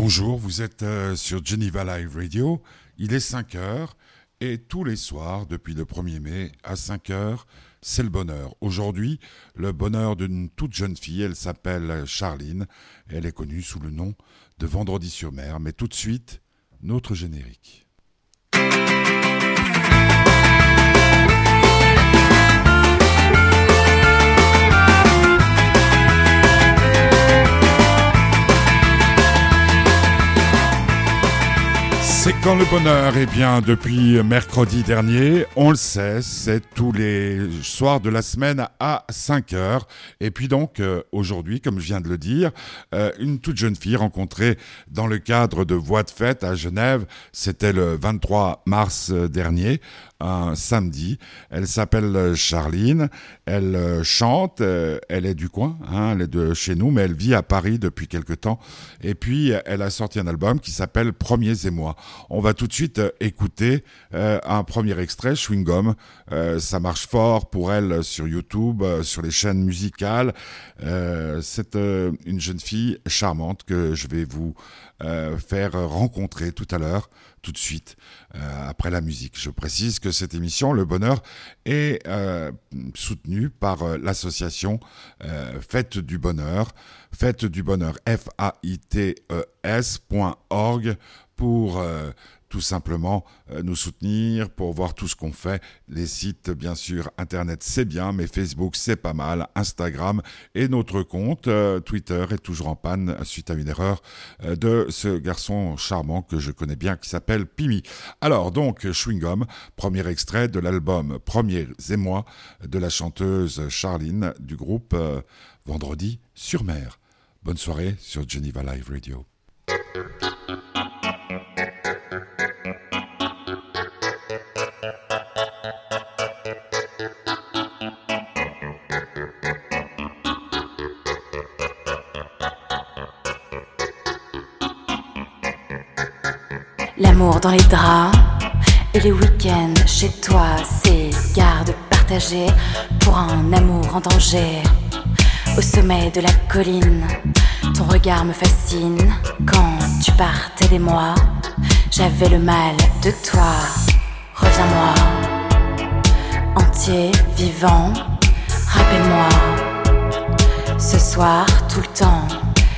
Bonjour, vous êtes euh, sur Geneva Live Radio. Il est 5 heures et tous les soirs, depuis le 1er mai, à 5 heures, c'est le bonheur. Aujourd'hui, le bonheur d'une toute jeune fille, elle s'appelle Charline elle est connue sous le nom de Vendredi sur mer. Mais tout de suite, notre générique. C'est quand le bonheur Eh bien, depuis mercredi dernier, on le sait, c'est tous les soirs de la semaine à 5 heures. Et puis donc, euh, aujourd'hui, comme je viens de le dire, euh, une toute jeune fille rencontrée dans le cadre de Voix de fête à Genève, c'était le 23 mars euh, dernier, un samedi. Elle s'appelle Charline, elle chante, elle est du coin, hein, elle est de chez nous, mais elle vit à Paris depuis quelque temps. Et puis, elle a sorti un album qui s'appelle Premiers et moi. On va tout de suite euh, écouter euh, un premier extrait, Chewing Gum. Euh, ça marche fort pour elle sur YouTube, sur les chaînes musicales. C'est une jeune fille charmante que je vais vous faire rencontrer tout à l'heure tout de suite après la musique. Je précise que cette émission, Le Bonheur, est soutenue par l'association Fête du Bonheur, Fête du Bonheur, F-A-I-T-E-S.org pour euh, tout simplement euh, nous soutenir, pour voir tout ce qu'on fait. Les sites, bien sûr, Internet, c'est bien, mais Facebook, c'est pas mal. Instagram et notre compte euh, Twitter est toujours en panne suite à une erreur de ce garçon charmant que je connais bien qui s'appelle Pimi. Alors, donc, Chewing premier extrait de l'album Premiers moi de la chanteuse Charline du groupe Vendredi sur mer. Bonne soirée sur Geneva Live Radio. L'amour dans les draps et les week-ends chez toi, c'est garde partagée pour un amour en danger. Au sommet de la colline, ton regard me fascine. Quand tu partais des mois, j'avais le mal de toi. Reviens-moi, entier, vivant, rappelle-moi. Ce soir, tout le temps,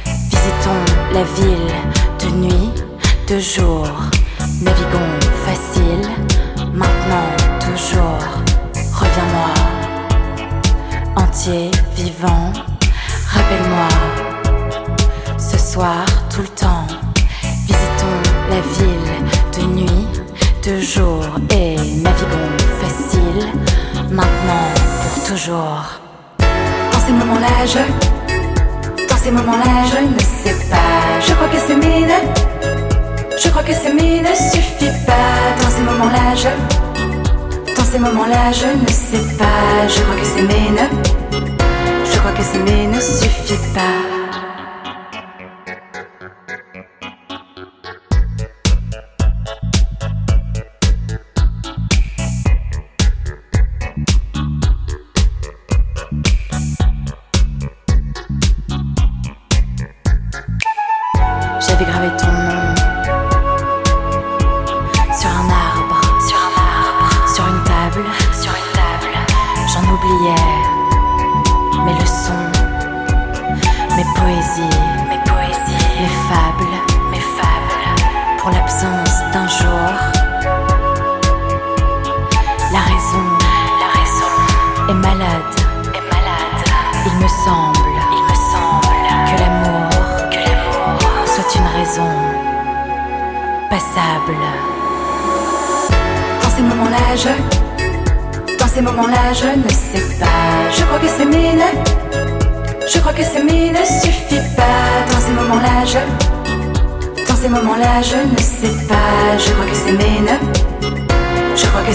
visitons la ville de nuit de jour. Navigons facile, maintenant, toujours. Reviens-moi, entier, vivant, rappelle-moi. Ce soir, tout le temps, visitons la ville de nuit, de jour et naviguons facile, maintenant, pour toujours. Dans ces moments-là, je. Dans ces moments-là, je ne sais pas. Je crois que c'est mine. Je crois que s'aimer ne suffit pas dans ces moments-là. Je dans ces moments-là, je ne sais pas. Je crois que s'aimer ne je crois que s'aimer ne suffit pas. J'avais gravé ton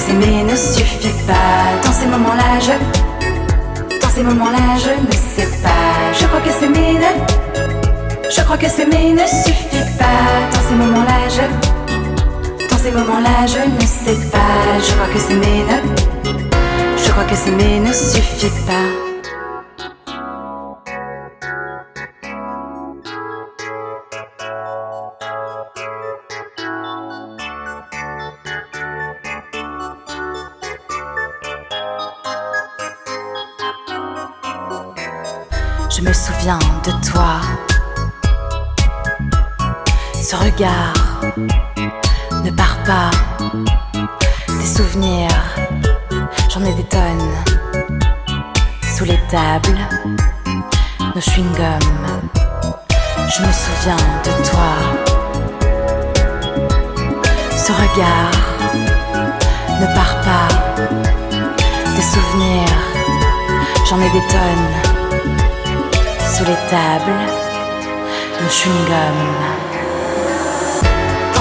s'aimer ne suffit pas. Dans ces moments-là, je. Dans ces moments-là, je ne sais pas. Je crois que s'aimer ne. Je crois que s'aimer ne suffit pas. Dans ces moments-là, je. Dans ces moments-là, je ne sais pas. Je crois que s'aimer ne. Je crois que s'aimer ne suffit pas. Regard ne part pas. Des souvenirs, j'en ai des tonnes. Sous les tables, nos chewing-gums. Je me souviens de toi. Ce regard ne part pas. Des souvenirs, j'en ai des tonnes sous les tables, le chewing-gum.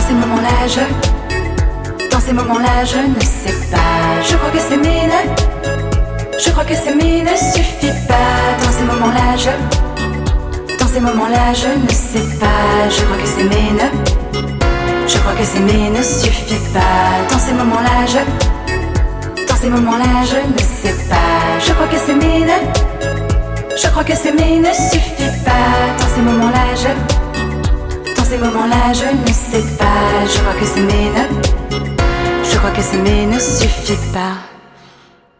Ces moments-là, je. Dans ces moments-là, je ne sais pas. Je crois que c'est mine. Je crois que c'est ne suffit pas. Dans ces moments-là, je. Dans ces moments-là, je ne sais pas. Je crois que c'est mine. Je crois que c'est ne suffit pas. Dans ces moments-là, je. Dans ces moments-là, je ne sais pas. Je crois que c'est mine. Je crois que s'aimer ne suffit pas. Dans ces moments-là, je. Ces moments-là, je ne sais pas. Je crois que s'aimer ne. Je crois que s'aimer ne suffit pas.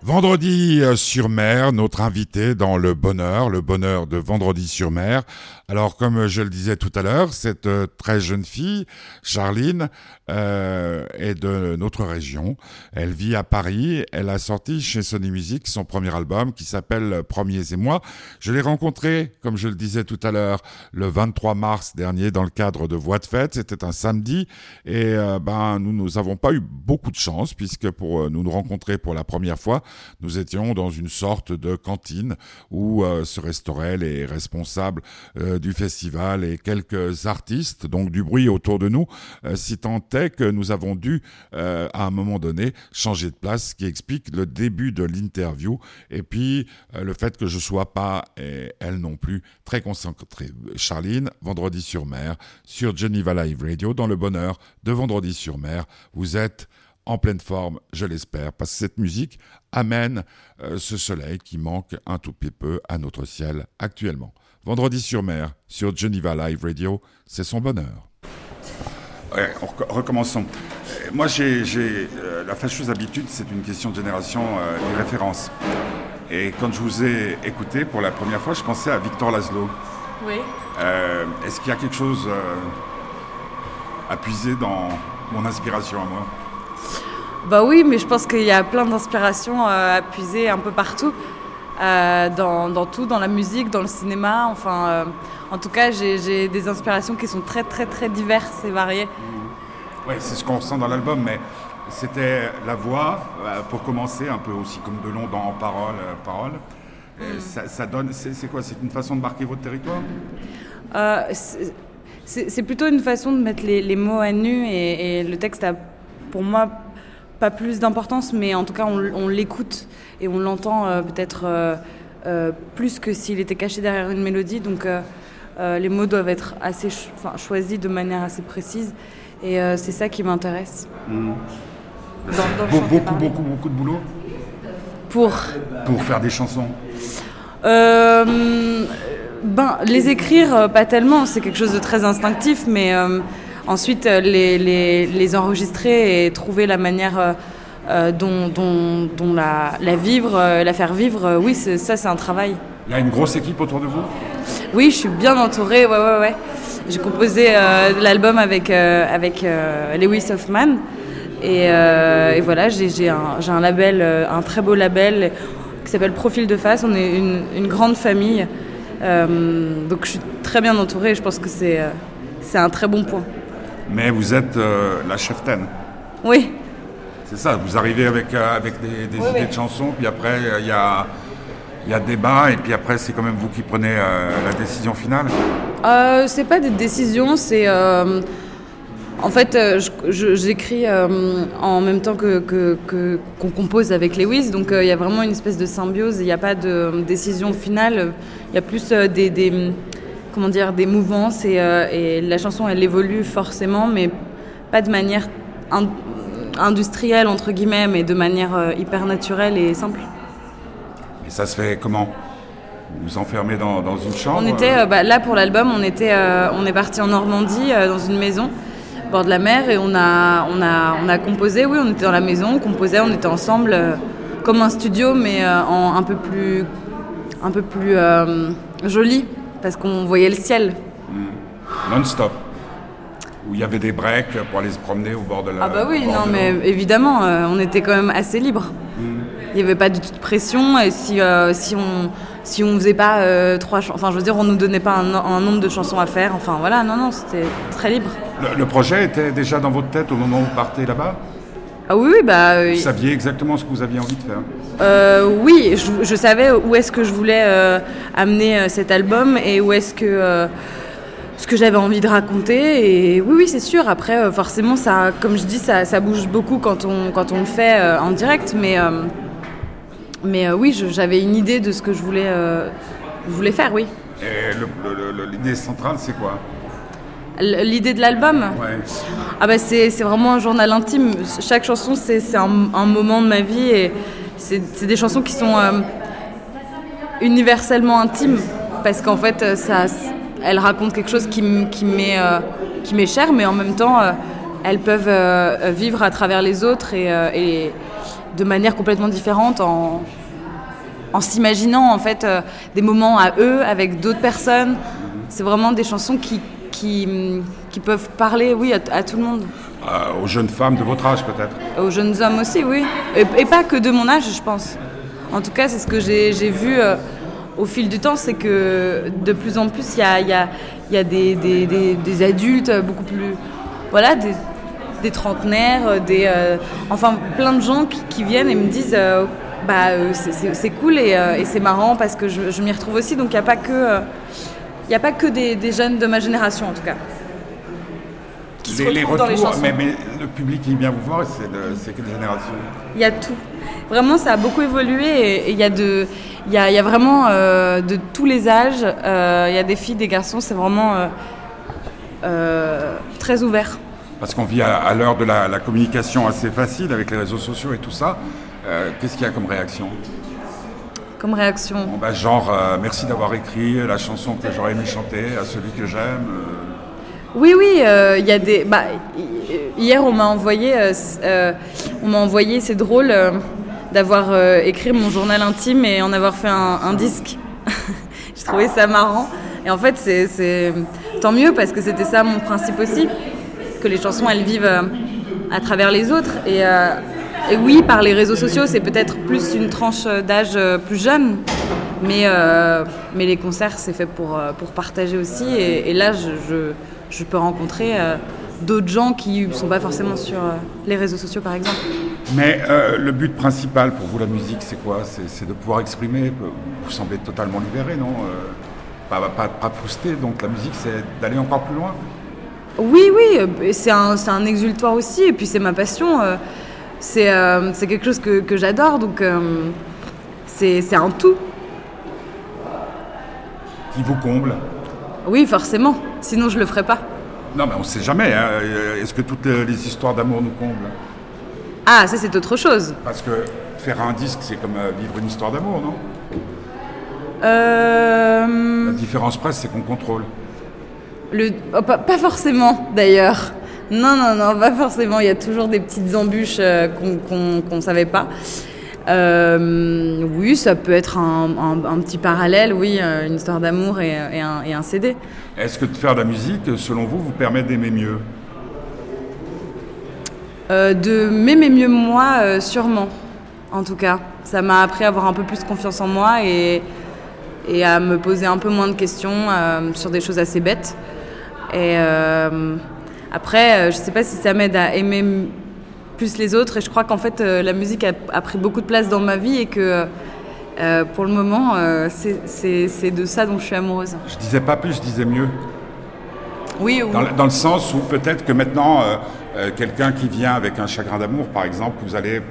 Vendredi euh, sur mer, notre invité dans le bonheur, le bonheur de Vendredi sur mer. Alors, comme je le disais tout à l'heure, cette euh, très jeune fille, Charline, euh, est de notre région. Elle vit à Paris. Elle a sorti chez Sony Music son premier album qui s'appelle Premiers et moi. Je l'ai rencontré, comme je le disais tout à l'heure, le 23 mars dernier dans le cadre de Voix de fête. C'était un samedi et euh, ben nous nous avons pas eu beaucoup de chance puisque pour euh, nous nous rencontrer pour la première fois, nous étions dans une sorte de cantine où se restauraient les responsables euh, du festival et quelques artistes, donc du bruit autour de nous, euh, si tant est que nous avons dû, euh, à un moment donné, changer de place, ce qui explique le début de l'interview, et puis le fait que je sois pas, elle non plus, très concentrée. Charline, Vendredi sur mer, sur Geneva Live Radio, dans le bonheur de Vendredi sur mer, vous êtes en pleine forme, je l'espère, parce que cette musique amène ce soleil qui manque un tout petit peu à notre ciel actuellement. Vendredi sur mer, sur Geneva Live Radio, c'est son bonheur. Ouais, recommençons. Euh, moi, j'ai euh, la fâcheuse habitude, c'est une question de génération, euh, des références. Et quand je vous ai écouté pour la première fois, je pensais à Victor Laszlo. Oui. Est-ce qu'il y a quelque chose à puiser dans mon inspiration à moi? Bah oui, mais je pense qu'il y a plein d'inspirations à puiser un peu partout. Euh, dans, tout, dans la musique, dans le cinéma. Enfin, euh, en tout cas, j'ai des inspirations qui sont très, très, très diverses et variées. Mmh. Oui, c'est ce qu'on ressent dans l'album, mais c'était la voix, euh, pour commencer, un peu aussi comme de long dans Parole. parole. Mmh. Ça, donne, c'est quoi? C'est une façon de marquer votre territoire? C'est plutôt une façon de mettre les, mots à nu et, et, le texte a, pour moi, pas plus d'importance, mais en tout cas, on, l'écoute et on l'entend euh, peut-être euh, euh, plus que s'il était caché derrière une mélodie. Donc, les mots doivent être assez choisis de manière assez précise. Et c'est ça qui m'intéresse. Mmh. beaucoup, beaucoup, beaucoup de boulot Pour Pour faire des chansons ben, Les écrire, pas tellement. C'est quelque chose de très instinctif, mais Ensuite, euh, les, les, enregistrer et trouver la manière euh, euh, dont, dont, la, la, vivre, la faire vivre, oui, ça c'est un travail. Il y a une grosse équipe autour de vous? Oui, je suis bien entourée, ouais, ouais, ouais. J'ai composé l'album avec, avec Lewis Hoffman. Et, voilà, j'ai un, un, label, un très beau label qui s'appelle Profil de face. On est une, une grande famille. donc je suis très bien entourée je pense que c'est un très bon point mais vous êtes euh, la cheftaine. Oui. C'est ça, vous arrivez avec, euh, avec des, idées de chansons, puis après il y a, y a débat, et puis après c'est quand même vous qui prenez euh, la décision finale euh, C'est pas des décisions, c'est. en fait, j'écris en même temps que, qu'on compose avec Lewis, donc il y a vraiment une espèce de symbiose, il n'y a pas de décision finale, il y a plus des, des comment dire, des mouvances euh, et, la chanson elle évolue forcément, mais pas de manière industrielle entre guillemets, mais de manière euh, hyper naturelle et simple. Et ça se fait comment? Vous vous enfermez dans, une chambre On était euh, bah, là pour l'album, on était, on est parti en Normandie dans une maison bord de la mer et on a, on a, on a composé. Oui, on était dans la maison, on composait, on était ensemble comme un studio, mais en un peu plus, un peu plus joli parce qu'on voyait le ciel. Non-stop. Où il y avait des breaks pour aller se promener au bord de la. Ah bah oui, non mais évidemment, euh, on était quand même assez libre. Il n'y avait pas du tout de pression et si, euh, si on si on faisait pas euh, trois chansons, enfin je veux dire, on nous donnait pas un, un nombre de chansons à faire. Enfin voilà, non non, c'était très libre. Le, le projet était déjà dans votre tête au moment où vous partez là-bas? Ah oui, oui bah euh, Vous saviez exactement ce que vous aviez envie de faire Euh, oui, je, je savais où est-ce que je voulais euh, amener cet album et où est-ce que ce que j'avais envie de raconter. Et oui, oui, c'est sûr. Après, forcément, ça, comme je dis, ça, ça bouge beaucoup quand on quand on le fait en direct. Mais mais oui, je- j'avais une idée de ce que je voulais euh, voulais faire. Oui. Et l'idée centrale, c'est quoi? L'idée de l'album. Ouais. Ah bah c'est vraiment un journal intime. Chaque chanson, c'est un, un moment de ma vie et c'est des chansons qui sont euh, universellement intimes parce qu'en fait, euh, ça, elles racontent quelque chose qui, m- qui m'est euh, qui m'est cher, mais en même temps, euh, elles peuvent vivre à travers les autres et, et de manière complètement différente en, en s'imaginant en fait des moments à eux avec d'autres personnes. C'est vraiment des chansons qui, qui, qui peuvent parler, oui, à, à tout le monde. Euh, Aux jeunes femmes de votre âge, peut-être Aux jeunes hommes aussi, oui. Et, et pas que de mon âge, je pense. En tout cas, c'est ce que j'ai vu euh, au fil du temps, c'est que de plus en plus, il y a, il y a- il y a des, des- des- des adultes beaucoup plus... Voilà, des, trentenaires, euh, des, euh, enfin plein de gens qui, qui viennent et me disent... euh, bah, euh, c'est- cool et, euh, et c'est marrant parce que je, je m'y retrouve aussi. Donc il n'y a pas que, euh, il y a pas que des, des jeunes de ma génération, en tout cas. Qui se retrouvent dans les chansons. mais, mais le public qui vient vous voir, c'est quelle génération? Il y a tout. Vraiment, ça a beaucoup évolué et il y a de, il y a, il y a vraiment euh, de tous les âges. Euh, Il y a des filles, des garçons. C'est vraiment euh, très ouvert. Parce qu'on vit à, à l'heure de la, la communication assez facile avec les réseaux sociaux et tout ça. Qu'est-ce qu'il y a comme réaction? Comme réaction. Bon, bah, Genre, euh, merci d'avoir écrit la chanson que j'aurais aimé chanter à celui que j'aime. euh, Oui, oui, euh, il y a des. Bah, hi- hier, on m'a envoyé, euh, c- on m'a envoyé, c'est drôle, d'avoir écrit mon journal intime et en avoir fait un, un disque. J'ai trouvé ça marrant. Et en fait, c'est- c'est tant mieux parce que c'était ça mon principe aussi, que les chansons, elles vivent à travers les autres. Et, et oui, par les réseaux sociaux, c'est peut-être plus une tranche d'âge euh, plus jeune. Mais, euh, mais les concerts, c'est fait pour, euh, pour partager aussi. Et, et là, je, je, je peux rencontrer euh, d'autres gens qui ne sont pas forcément sur euh, les réseaux sociaux, par exemple. Mais le but principal pour vous, la musique, c'est quoi? C'est de pouvoir exprimer. Vous semblez totalement libéré, non? Pas, pas, pas frustré. Donc la musique, c'est d'aller encore plus loin. Oui, oui, c'est un, c'est un exultoire aussi. Et puis, c'est ma passion. Euh, c'est euh, quelque chose que, que j'adore. Donc, euh, c'est c'est un tout. Qui vous comble? Oui, forcément. Sinon, je le ferais pas. Non, mais on ne sait jamais. hein. Euh, Est-ce que toutes les histoires d'amour nous comblent? Ah, ça, c'est autre chose. Parce que faire un disque, c'est comme vivre une histoire d'amour, non? Euh, La différence presse, c'est qu'on contrôle. Le... oh, pas, pas forcément d'ailleurs. Non, non, non, pas forcément. Il y a toujours des petites embûches euh, qu'on qu'on savait pas. Euh, oui, ça peut être un, un- un petit parallèle, oui, euh, une histoire d'amour et, et un, et un CD. Est-ce que de faire de la musique, selon vous, vous permet d'aimer mieux? Euh, de m'aimer mieux moi, euh, sûrement, en tout cas. Ça m'a appris à avoir un peu plus confiance en moi et, et à me poser un peu moins de questions sur des choses assez bêtes. Et après, euh, je sais pas si ça m'aide à aimer plus les autres. Et je crois qu'en fait, euh, la musique a, a pris beaucoup de place dans ma vie et que euh, pour le moment, euh, c'est- de ça dont je suis amoureuse. Je disais pas plus, je disais mieux. Oui, oui. Dans, le- dans le sens où peut-être que maintenant, euh, quelqu'un qui vient avec un chagrin d'amour, par exemple, vous allez,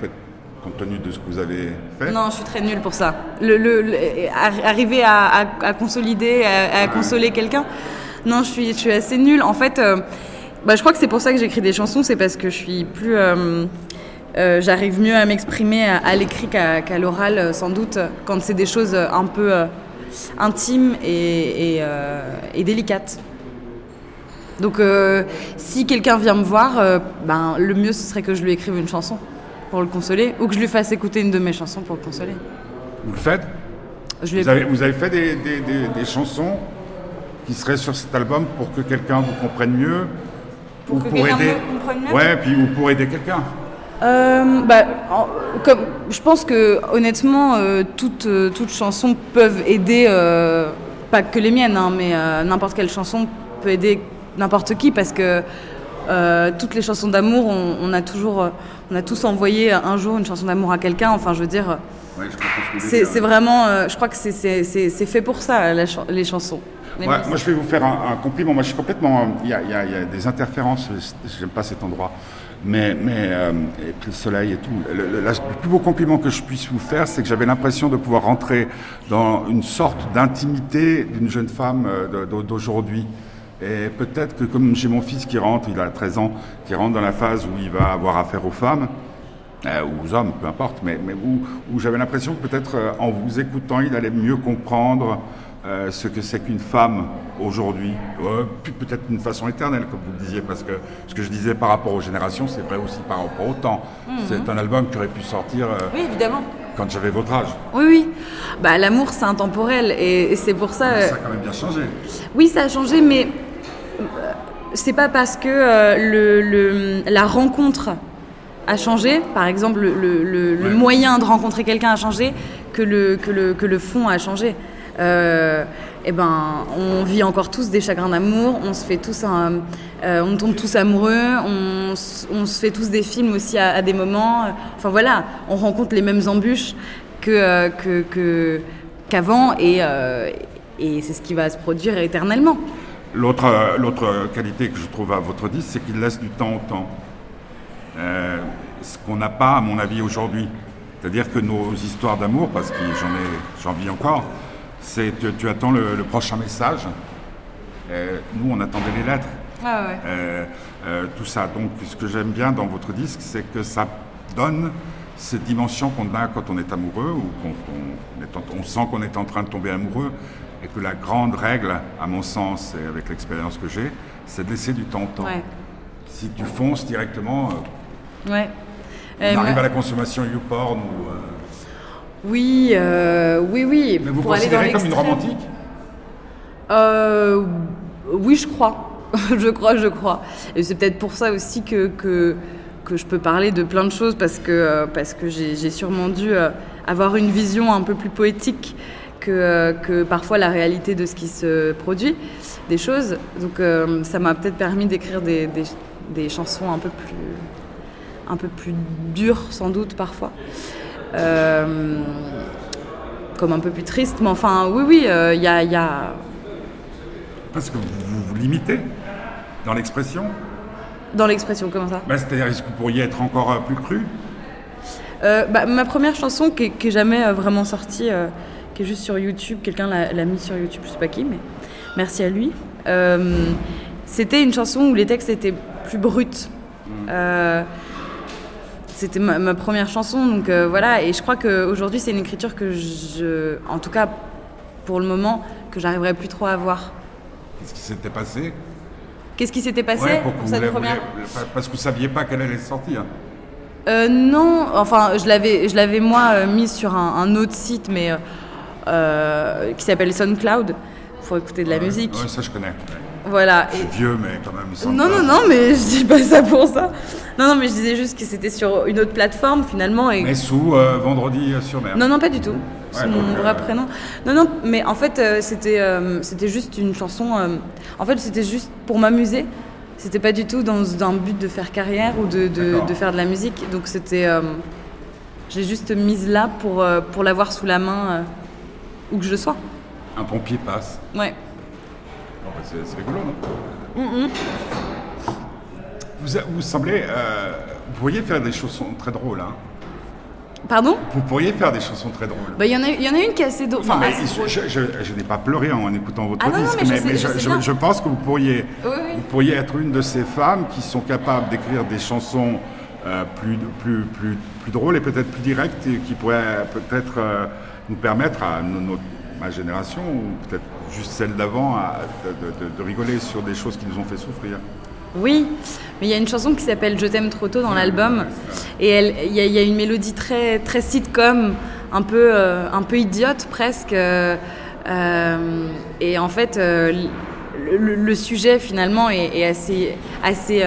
compte tenu de ce que vous avez fait, Non, je suis très nulle pour ça. Le, le- le- arri- arriver à, à- à consolider, à, à consoler quelqu'un, non, je suis, je suis assez nulle. En fait, bah, je crois que c'est pour ça que j'écris des chansons, c'est parce que je suis plus. euh, euh, J'arrive mieux à m'exprimer à, à l'écrit qu'à l'oral, euh, sans doute, quand c'est des choses un peu euh, intimes et, et, euh, et délicates. Donc, si quelqu'un vient me voir, ben, le mieux ce serait que je lui écrive une chanson pour le consoler, ou que je lui fasse écouter une de mes chansons pour le consoler. vous le faites? Je Vous avez, vous avez fait des, des- des- des chansons qui seraient sur cet album pour que quelqu'un vous comprenne mieux Pour ou que quelqu'un me comprenne mieux Ouais, puis ou pour aider quelqu'un. Euh, bah, en- comme, je pense que honnêtement, euh, toutes, euh, toutes chansons peuvent aider, pas que les miennes, hein, mais n'importe quelle chanson peut aider n'importe qui parce que toutes les chansons d'amour, on, on a toujours, on a tous envoyé un jour une chanson d'amour à quelqu'un. Enfin, je veux dire, Ouais, ce c'est vraiment, je crois que c'est- fait pour ça, la les chansons. Moi, je vais vous faire un, un compliment. Moi, je suis complètement. Il y a, y y des interférences. J'aime pas cet endroit. Mais, mais euh, et puis le soleil et tout. Le, le- la- le plus beau compliment que je puisse vous faire, c'est que j'avais l'impression de pouvoir rentrer dans une sorte d'intimité d'une jeune femme euh, d'aujourd'hui. Et peut-être que comme j'ai mon fils qui rentre, il a 13 ans, qui rentre dans la phase où il va avoir affaire aux femmes, euh, ou aux hommes, peu importe, mais, mais où, où j'avais l'impression que peut-être euh, en vous écoutant, il allait mieux comprendre euh, ce que c'est qu'une femme aujourd'hui. Euh, peut-être d'une façon éternelle, comme vous le disiez, parce que ce que je disais par rapport aux générations, c'est vrai aussi par rapport au temps. C'est un album qui aurait pu sortir euh, Oui, évidemment. quand j'avais votre âge. Oui, oui. Bah, l'amour, c'est intemporel et, et c'est pour ça. Ça a quand même bien changé. Oui, ça a changé, mais c'est pas parce que le, le- la rencontre a changé, par exemple, le, le- le- le Ouais. moyen de rencontrer quelqu'un a changé, que le, que le, que le fond a changé. Euh, eh ben, on vit encore tous des chagrins d'amour, on se fait tous euh, on tombe tous amoureux, on, se fait tous des films aussi à, des moments. Enfin voilà, on rencontre les mêmes embûches que euh, qu'avant et, c'est ce qui va se produire éternellement. L'autre, qualité que je trouve à votre disque, c'est qu'il laisse du temps au temps. Ce qu'on n'a pas, à mon avis, aujourd'hui. C'est-à-dire que nos histoires d'amour, parce que j'en ai, j'en vis encore, c'est tu, tu attends le, le prochain message. Euh, nous, on attendait les lettres. Euh, euh, tout ça. Donc, ce que j'aime bien dans votre disque, c'est que ça donne cette dimension qu'on a quand on est amoureux ou qu'on on sent qu'on est en train de tomber amoureux et que la grande règle, à mon sens et avec l'expérience que j'ai, c'est de laisser du temps au temps. Ouais. Si tu fonces directement, Ouais. on arrive à la consommation YouPorn ou... Oui, euh, oui, oui. mais vous pour aller dans comme une romantique Euh, oui, je crois. je crois, je crois. Et c'est peut-être pour ça aussi que, que, que je peux parler de plein de choses parce que, euh, parce que j'ai sûrement dû avoir une vision un peu plus poétique que, que parfois la réalité de ce qui se produit, des choses. Donc euh, ça m'a peut-être permis d'écrire des, des, des chansons un peu plus un peu plus dures sans doute parfois. Euh, comme un peu plus triste, mais enfin oui, oui, il y a- il y a Parce que vous vous, limitez dans l'expression. Dans l'expression, comment ça? Ben, C'est-à-dire, est-ce que vous pourriez être encore euh, plus cru? Euh, bah, Ma première chanson qui, est- qui est jamais euh, vraiment sortie, euh, qui est juste sur YouTube, quelqu'un l'a l'a mis sur YouTube, je sais pas qui, mais merci à lui. Euh, C'était une chanson où les textes étaient plus bruts. Euh, C'était ma, ma première chanson, donc euh, voilà. Et je crois qu'aujourd'hui, c'est une écriture que je, en tout cas pour le moment, que j'arriverai plus trop à avoir. Qu'est-ce qui s'était passé? Qu'est-ce qui s'était passé Ouais, pour pour vous cette première Parce que vous saviez pas qu'elle allait sortir. Euh, non, enfin, je l'avais, je l'avais moi euh, mis sur un, un autre site, mais euh, qui s'appelle SoundCloud. Faut écouter de la musique. Ouais, ça je connais. Voilà. Je Et- suis vieux, mais quand même. non, non, non, mais je dis pas ça pour ça. Non, non, mais je disais juste que c'était sur une autre plateforme finalement. Et... Mais sous euh, vendredi euh, sur mer. Non, non, pas du tout. C'est Ouais, mon vrai euh, prénom. Non, non, mais en fait, euh, c'était, c'était juste une chanson. en fait, c'était juste pour m'amuser. C'était pas du tout dans, dans un but de faire carrière ou de, de, de faire de la musique. Donc c'était. j'ai juste mise là pour, pour l'avoir sous la main où que je sois. Un pompier passe. Ouais. C'est rigolo, non vous, semblez. euh, vous pourriez faire des chansons très drôles. Hein. Pardon? Vous pourriez faire des chansons très drôles. Bah, il y, en a- il y en a une qui est assez. Enfin, mais drôle. je- je- je n'ai pas pleuré en écoutant votre Ah non, non, disque, mais je mais, sais- mais pense que vous pourriez, Oui, oui. vous pourriez être une de ces femmes qui sont capables d'écrire des chansons euh, plus, plus, plus, plus drôles et peut-être plus directes et qui pourraient peut-être euh, nous permettre à no- notre- ma génération ou peut-être juste celle d'avant de, rigoler sur des choses qui nous ont fait souffrir. Oui, mais il y a une chanson qui s'appelle Je t'aime trop tôt dans l'album. Et il y, a- une mélodie très, très sitcom, un peu, un peu idiote presque. et en fait, le, sujet finalement est, assez, assez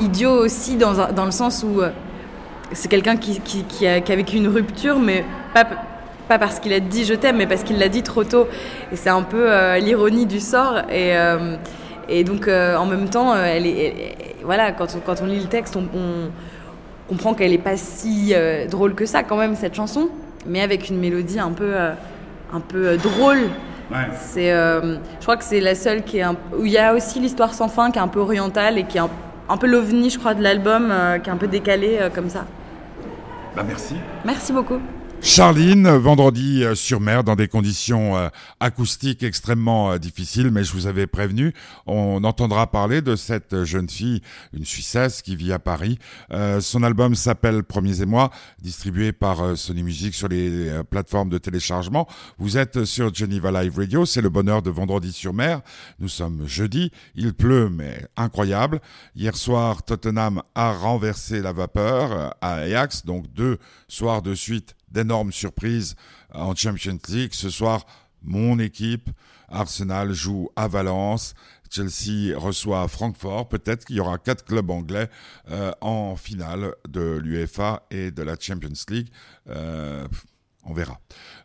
idiot aussi dans, dans, le sens où c'est quelqu'un qui, a, qui, a, vécu une rupture, mais pas, pas parce qu'il a dit je t'aime, mais parce qu'il l'a dit trop tôt. Et c'est un peu euh, l'ironie du sort. Et, euh, et donc, euh, en même temps, elle est, voilà, quand on, quand on lit le texte, on, comprend qu'elle n'est pas si drôle que ça, quand même, cette chanson, mais avec une mélodie un peu, un peu drôle. C'est, je crois que c'est la seule qui est un, où il y a aussi l'histoire sans fin qui est un peu orientale et qui est un, un peu l'ovni, je crois, de l'album, qui est un peu décalé comme ça. Bah merci. Merci beaucoup. Charline, vendredi euh, sur mer, dans des conditions euh, acoustiques extrêmement euh, difficiles, mais je vous avais prévenu, on entendra parler de cette jeune fille, une Suissesse qui vit à Paris. son album s'appelle Premiers et moi, distribué par Sony Music sur les plateformes de téléchargement. Vous êtes sur Geneva Live Radio, c'est le bonheur de vendredi sur mer. Nous sommes jeudi, il pleut, mais incroyable. Hier soir, Tottenham a renversé la vapeur à Ajax, donc deux soirs de suite d'énormes surprises en Champions League. Ce soir, mon équipe, Arsenal, joue à Valence. Chelsea reçoit Francfort. Peut-être qu'il y aura quatre clubs anglais euh, en finale de l'UEFA et de la Champions League. Euh, on verra.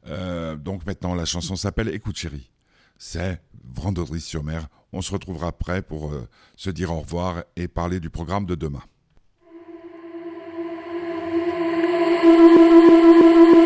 Euh, donc maintenant, la chanson s'appelle Écoute chérie. C'est vendredi sur mer. On se retrouvera après pour se dire au revoir et parler du programme de demain.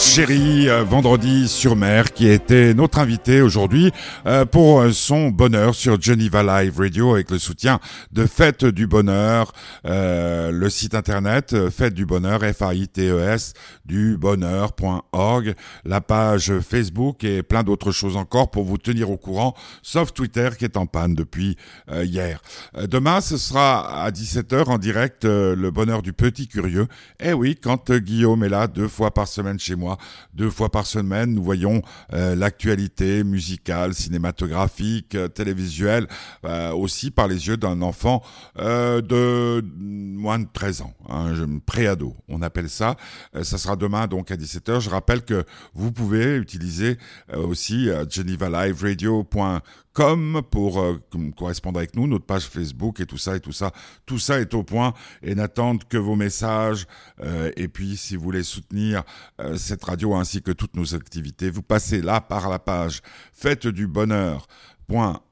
Chérie, euh, vendredi sur mer, qui était notre invité aujourd'hui euh, pour euh, son bonheur sur Geneva Live Radio avec le soutien de Fête du Bonheur, le site internet Fête du Bonheur, F-A-I-T-E-S, du bonheur.org, la page Facebook et plein d'autres choses encore pour vous tenir au courant, sauf Twitter qui est en panne depuis hier. demain, ce sera à 17h en direct le bonheur du petit curieux. Eh oui, quand Guillaume est là deux fois par semaine chez moi. Deux fois par semaine, nous voyons euh, l'actualité musicale, cinématographique, euh, télévisuelle, euh, aussi par les yeux d'un enfant de moins de 13 ans, hein, préado, on appelle ça. ça sera demain donc à 17h. Je rappelle que vous pouvez utiliser aussi genevalive.radio.com comme pour euh, correspondre avec nous, notre page Facebook et tout ça et tout ça. Tout ça est au point et n'attendent que vos messages. Euh, et puis, si vous voulez soutenir euh, cette radio ainsi que toutes nos activités, vous passez là par la page Faites du bonheur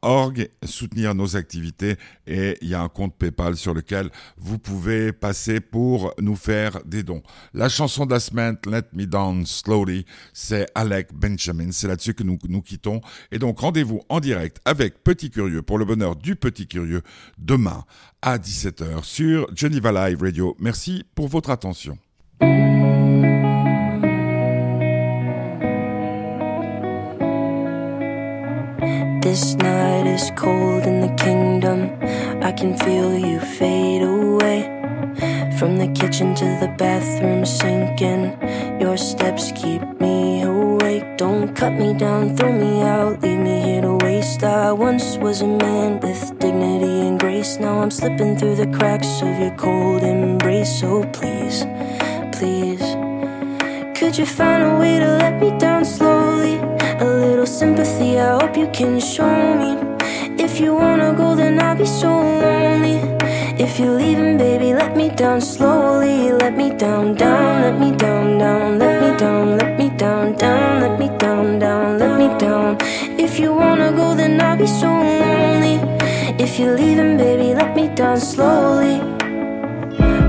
org, soutenir nos activités et il y a un compte PayPal sur lequel vous pouvez passer pour nous faire des dons. La chanson de Let Me Down Slowly, c'est Alec Benjamin. C'est là-dessus que nous nous quittons. Et donc rendez-vous en direct avec Petit Curieux pour le bonheur du Petit Curieux demain à 17h sur Geneva Live Radio. Merci pour votre attention. Can feel you fade away. From the kitchen to the bathroom sinking. Your steps keep me awake. Don't cut me down, throw me out, leave me here to waste. I once was a man with dignity and grace. Now I'm slipping through the cracks of your cold embrace. So please, please, could you find a way to let me down slowly? A little sympathy, I hope you can show me. If you wanna go, then I'll be so lonely. If you're leaving, baby, let me down slowly. Let me down, down, let me down, down, let me down, let me down, down, let me down, down, let me down. If you wanna go, then I'll be so lonely. If you're leaving, baby, let me down slowly.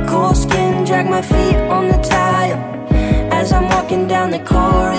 Cold skin, drag my feet on the tile as I'm walking down the corridor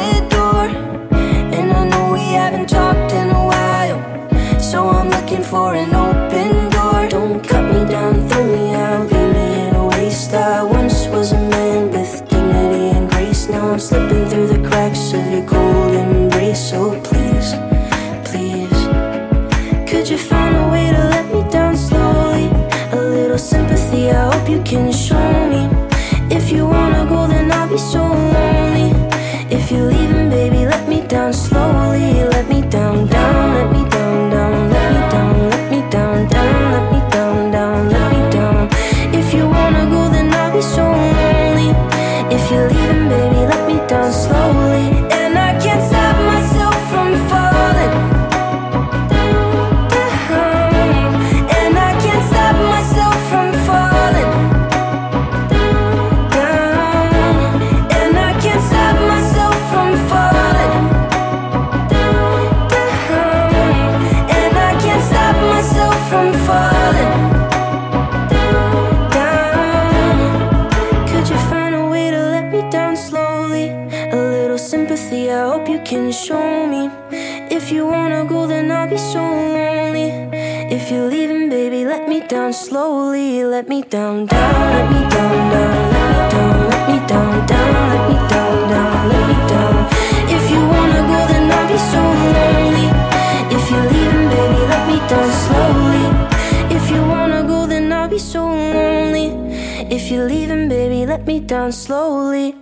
down slowly.